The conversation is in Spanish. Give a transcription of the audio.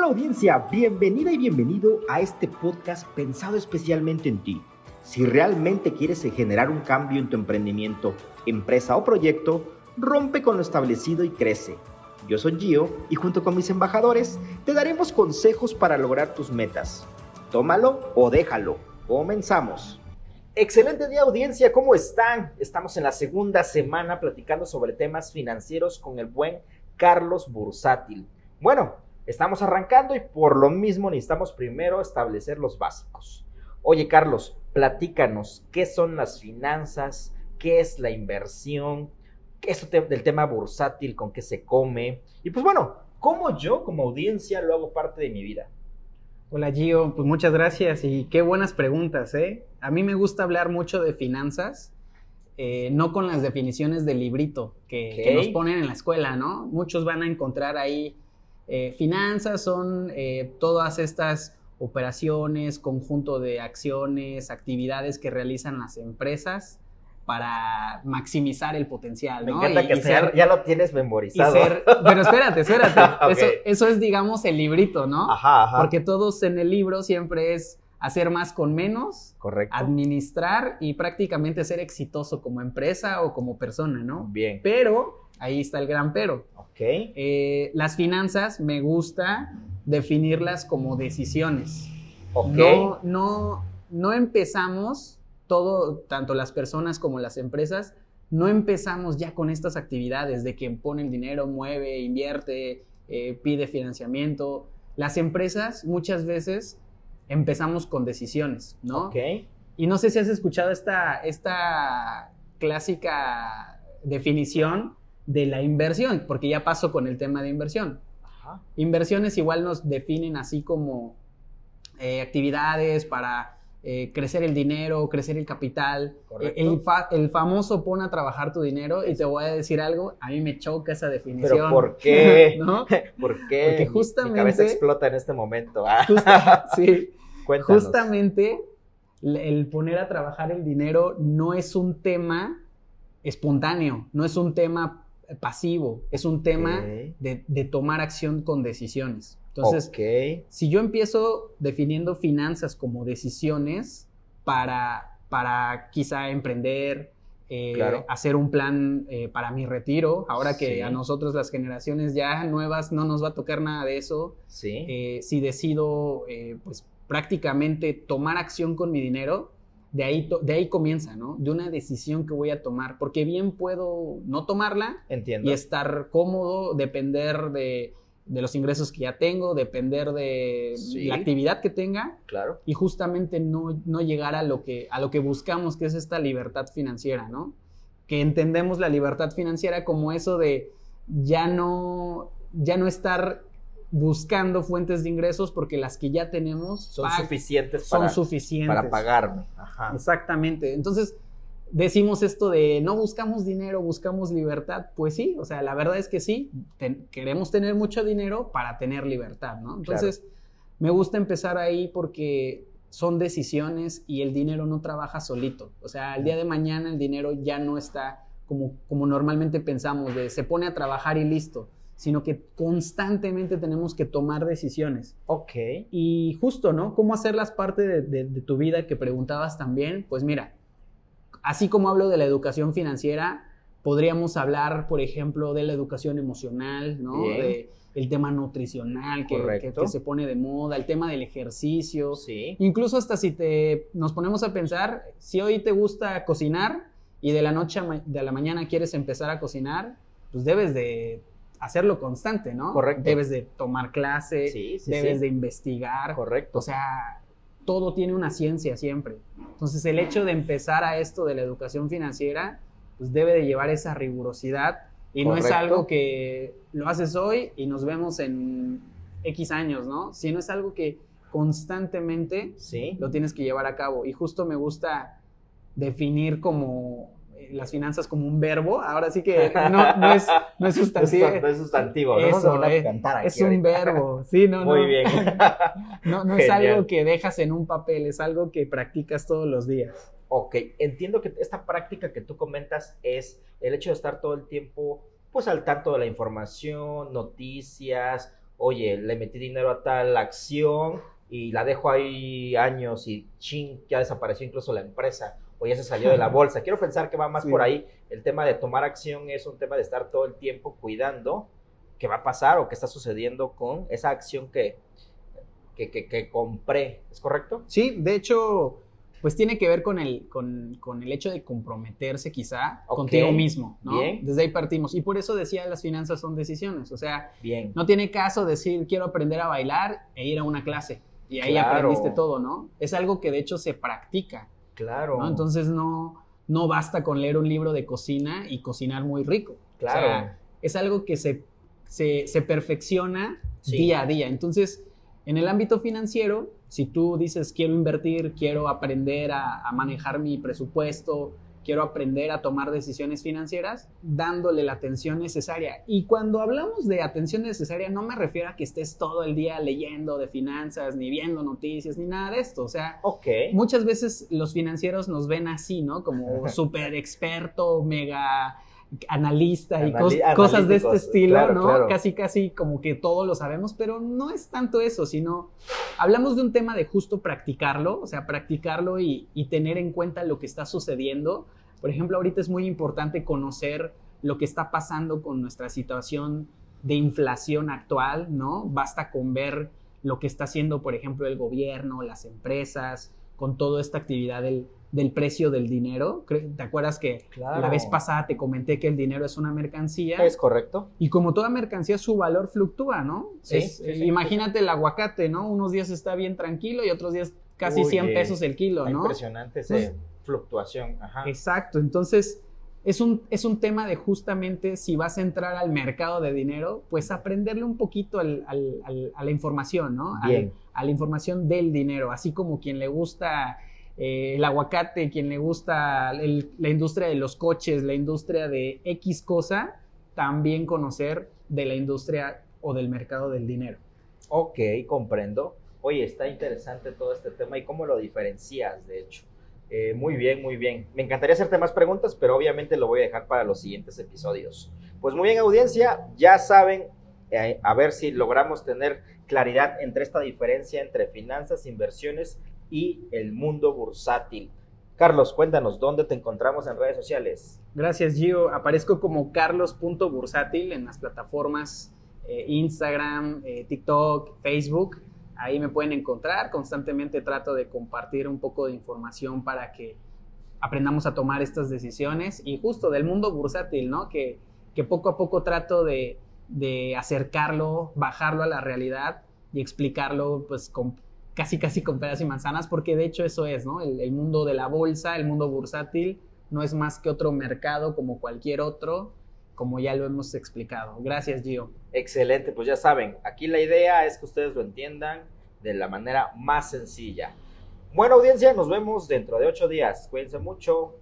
Hola audiencia, bienvenida y bienvenido a este podcast pensado especialmente en ti. Si realmente quieres generar un cambio en tu emprendimiento, empresa o proyecto, rompe con lo establecido y crece. Yo soy Gio y junto con mis embajadores te daremos consejos para lograr tus metas. Tómalo o déjalo. Comenzamos. Excelente día audiencia, ¿cómo están? Estamos en la segunda semana platicando sobre temas financieros con el buen Carlos Bursátil. Bueno, estamos arrancando y por lo mismo necesitamos primero establecer los básicos. Oye Carlos, platícanos, ¿qué son las finanzas? ¿Qué es la inversión? ¿Qué es del tema bursátil? ¿Con qué se come? Y pues bueno, ¿cómo yo como audiencia lo hago parte de mi vida? Hola Gio, pues muchas gracias y qué buenas preguntas, ¿eh? A mí me gusta hablar mucho de finanzas, eh, no con las definiciones del librito que, nos ponen en la escuela, ¿no? Muchos van a encontrar ahí, eh, finanzas son eh, todas estas operaciones, conjunto de acciones, actividades que realizan las empresas para maximizar el potencial. ¿no? Me encanta que sea, ya lo tienes memorizado. pero espérate, espérate. eso, es, digamos, el librito, ¿no? Ajá, ajá. Porque todos en el libro siempre es hacer más con menos, Correcto. administrar y prácticamente ser exitoso como empresa o como persona, ¿no? Bien. Pero, ahí está el gran pero. Ok. Eh, las finanzas me gusta definirlas como decisiones. Ok. No, no, no empezamos todo, tanto las personas como las empresas, no empezamos ya con estas actividades de quien pone el dinero, mueve, invierte, eh, pide financiamiento. Las empresas muchas veces empezamos con decisiones, ¿no? Ok. Y no sé si has escuchado esta, esta clásica definición de la inversión, porque ya pasó con el tema de inversión. Inversiones igual nos definen así como eh, actividades para eh, crecer el dinero, crecer el capital. El, el, famoso pon a trabajar tu dinero y te voy a decir algo, a mí me choca esa definición. ¿Pero por qué? ¿No? ¿Por qué? Porque justamente... Mi, cabeza explota en este momento. sí. Justamente el poner a trabajar el dinero no es un tema espontáneo, no es un tema pasivo, es un tema de, de tomar acción con decisiones. Entonces, si yo empiezo definiendo finanzas como decisiones para, para quizá emprender, eh, hacer un plan eh, para mi retiro, ahora que a nosotros las generaciones ya nuevas no nos va a tocar nada de eso, eh, si decido pues prácticamente tomar acción con mi dinero, de ahí, de ahí comienza, ¿no? De una decisión que voy a tomar, porque bien puedo no tomarla Entiendo. y estar cómodo, depender de de los ingresos que ya tengo, depender de la actividad que tenga. Claro. Y justamente no, no, llegar a lo, que, a lo que buscamos, que es esta libertad financiera, ¿no? Que entendemos la libertad financiera como eso de ya no, ya no estar buscando fuentes de ingresos porque las que ya tenemos son suficientes para, son suficientes para pagarme. Exactamente. Entonces, decimos esto de no buscamos dinero, buscamos libertad. Pues sí, o sea, la verdad es que sí, queremos tener mucho dinero para tener libertad, ¿no? Entonces, me gusta empezar ahí porque son decisiones y el dinero no trabaja solito. O sea, al día de mañana el dinero ya no está como, como normalmente pensamos, de se pone a trabajar y listo, sino que constantemente tenemos que tomar decisiones. Ok. Y justo, ¿no? ¿Cómo hacerlas parte de tu vida que preguntabas también? Pues mira, así como hablo de la educación financiera, podríamos hablar, por ejemplo, de la educación emocional, ¿no? De el tema nutricional que, que, se pone de moda, el tema del ejercicio. Sí. Incluso hasta si te nos ponemos a pensar, si hoy te gusta cocinar y de la noche a, de la mañana quieres empezar a cocinar, pues debes de hacerlo constante, ¿no? Correcto. Debes de tomar clase, debes de investigar. Correcto. O sea, todo tiene una ciencia siempre. Entonces, el hecho de empezar a esto de la educación financiera, pues debe de llevar esa rigurosidad y no es algo que lo haces hoy y nos vemos en X años, ¿no? Sino es algo que constantemente lo tienes que llevar a cabo. Y justo me gusta definir como las finanzas como un verbo, ahora sí que no, es, no es sustantivo. No es sustantivo, Eso, eh, es un verbo, sí, no, Muy bien. no, no es algo que dejas en un papel, es algo que practicas todos los días. Ok, entiendo que esta práctica que tú comentas es el hecho de estar todo el tiempo pues al tanto de la información, noticias, oye, le metí dinero a tal acción y la dejo ahí años y ching, ya desapareció incluso la empresa o ya se salió de la bolsa. Quiero pensar que va más por ahí. El tema de tomar acción es un tema de estar todo el tiempo cuidando qué va a pasar o qué está sucediendo con esa acción que, que, que, compré. ¿Es correcto? Sí, de hecho, pues tiene que ver con el, con, con el hecho de comprometerse quizá contigo mismo, ¿no? Bien. Desde ahí partimos. Y por eso decía, las finanzas son decisiones. O sea, Bien. no tiene caso decir, quiero aprender a bailar e ir a una clase. Y ahí aprendiste todo, ¿no? Es algo que de hecho se practica. Claro. Entonces no, no basta con leer un libro de cocina y cocinar muy rico. Claro. O sea, es algo que se, se, perfecciona día a día. Entonces, en el ámbito financiero, si tú dices quiero invertir, quiero aprender a, a manejar mi presupuesto, quiero aprender a tomar decisiones financieras dándole la atención necesaria. Y cuando hablamos de atención necesaria, no me refiero a que estés todo el día leyendo de finanzas, ni viendo noticias, ni nada de esto. O sea, muchas veces los financieros nos ven así, ¿no? Como súper experto, mega analista y cosas de este estilo, ¿no? Casi, casi como que todo lo sabemos, pero no es tanto eso, sino hablamos de un tema de justo practicarlo, o sea, practicarlo y, y tener en cuenta lo que está sucediendo. Por ejemplo, ahorita es muy importante conocer lo que está pasando con nuestra situación de inflación actual, ¿no? Basta con ver lo que está haciendo, por ejemplo, el gobierno, las empresas, con toda esta actividad del, del precio del dinero. ¿Te acuerdas que la vez pasada te comenté que el dinero es una mercancía? Es correcto. Y como toda mercancía, su valor fluctúa, ¿no? Sí, imagínate el aguacate, ¿no? Unos días está bien tranquilo y otros días casi 100 pesos el kilo, ¿no? Impresionante esa fluctuación. Ajá. Exacto. Entonces, es un, es un tema de justamente si vas a entrar al mercado de dinero, pues aprenderle un poquito al, a la información, ¿no? Bien. a la información del dinero, así como quien le gusta eh, el aguacate, quien le gusta la industria de los coches, la industria de X cosa, también conocer de la industria o del mercado del dinero. Ok, comprendo. Oye, está interesante todo este tema y cómo lo diferencias, de hecho. Eh, muy bien, muy bien. Me encantaría hacerte más preguntas, pero obviamente lo voy a dejar para los siguientes episodios. Pues muy bien, audiencia, ya saben, eh, a ver si logramos tener claridad entre esta diferencia entre finanzas, inversiones y el mundo bursátil. Carlos, cuéntanos, ¿dónde te encontramos en redes sociales? Gracias, Gio. Aparezco como carlos.bursátil en las plataformas eh, Instagram, eh, TikTok, Facebook. Ahí me pueden encontrar. Constantemente trato de compartir un poco de información para que aprendamos a tomar estas decisiones y justo del mundo bursátil, ¿no? Que, que poco a poco trato de, de acercarlo, bajarlo a la realidad y explicarlo pues con casi casi con pedas y manzanas, porque de hecho eso es, ¿no? El, mundo de la bolsa, el mundo bursátil, no es más que otro mercado como cualquier otro, como ya lo hemos explicado. Gracias, Gio. Excelente, pues ya saben, aquí la idea es que ustedes lo entiendan de la manera más sencilla. Buena audiencia, nos vemos dentro de ocho días. Cuídense mucho.